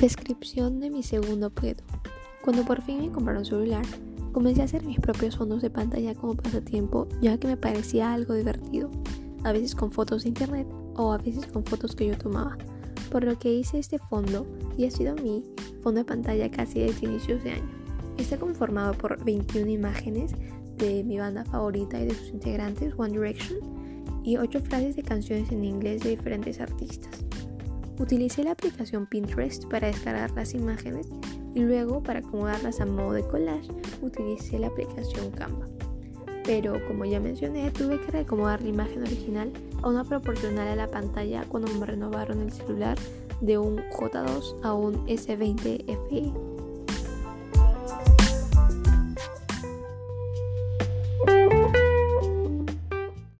Descripción de mi segundo objeto. Cuando por fin me compraron celular, comencé a hacer mis propios fondos de pantalla como pasatiempo, ya que me parecía algo divertido, a veces con fotos de internet o a veces con fotos que yo tomaba, por lo que hice este fondo y ha sido mi fondo de pantalla casi desde inicios de año. Está conformado por 21 imágenes de mi banda favorita y de sus integrantes, One Direction, y 8 frases de canciones en inglés de diferentes artistas. Utilicé la aplicación Pinterest para descargar las imágenes y luego para acomodarlas a modo de collage utilicé la aplicación Canva. Pero como ya mencioné, tuve que reacomodar la imagen original a una proporcional a la pantalla cuando me renovaron el celular de un J2 a un S20 FE.